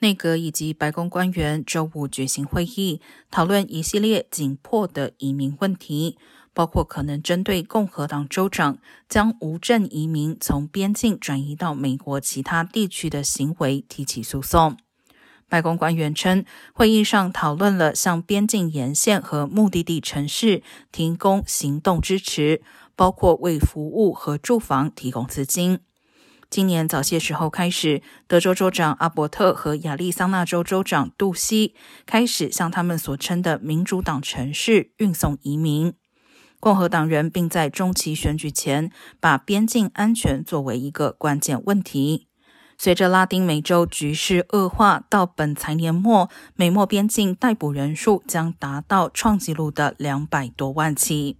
内阁以及白宫官员周五举行会议，讨论一系列紧迫的移民问题，包括可能针对共和党州长将无证移民从边境转移到美国其他地区的行为提起诉讼。白宫官员称，会议上讨论了向边境沿线和目的地城市提供行动支持，包括为服务和住房提供资金。今年早些时候开始，德州州长阿伯特和亚利桑那州州长杜西开始向他们所称的民主党城市运送移民。共和党人并在中期选举前把边境安全作为一个关键问题。随着拉丁美洲局势恶化，到本财年末，美墨边境逮捕人数将达到创纪录的两百多万起。